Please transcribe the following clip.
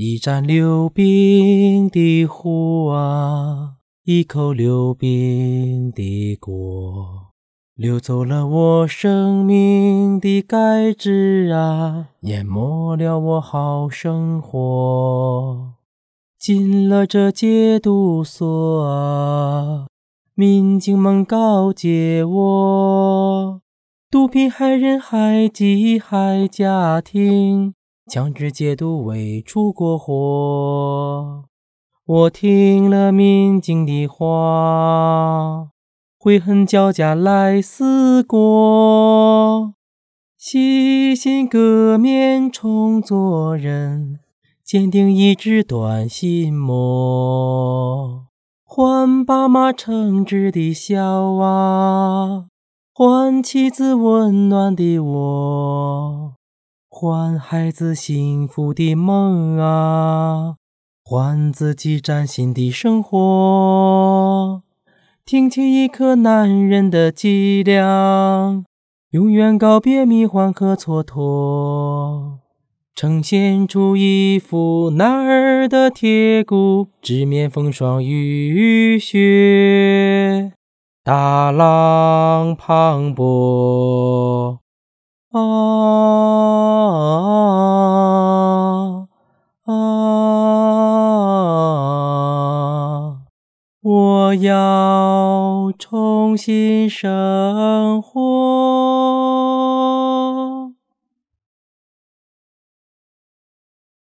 一盏溜冰的壶啊，一口溜冰的锅，流走了我生命的钙质啊，淹没了我好生活。进了这戒毒所啊，民警们告诫我。毒品害人害己害家庭，强制戒毒为出过祸。我听了民警的话，悔恨交加来思过，洗心革面重做人，坚定意志断心魔，还爸妈诚挚的笑啊！还妻子温暖的窝，还孩子幸福的梦啊，还自己崭新的生活。挺起一颗男人的脊梁，永远告别迷幻和蹉跎，呈现出一副男儿的铁骨，直面风霜雨雪。大浪磅礴，啊啊！我要重新生活。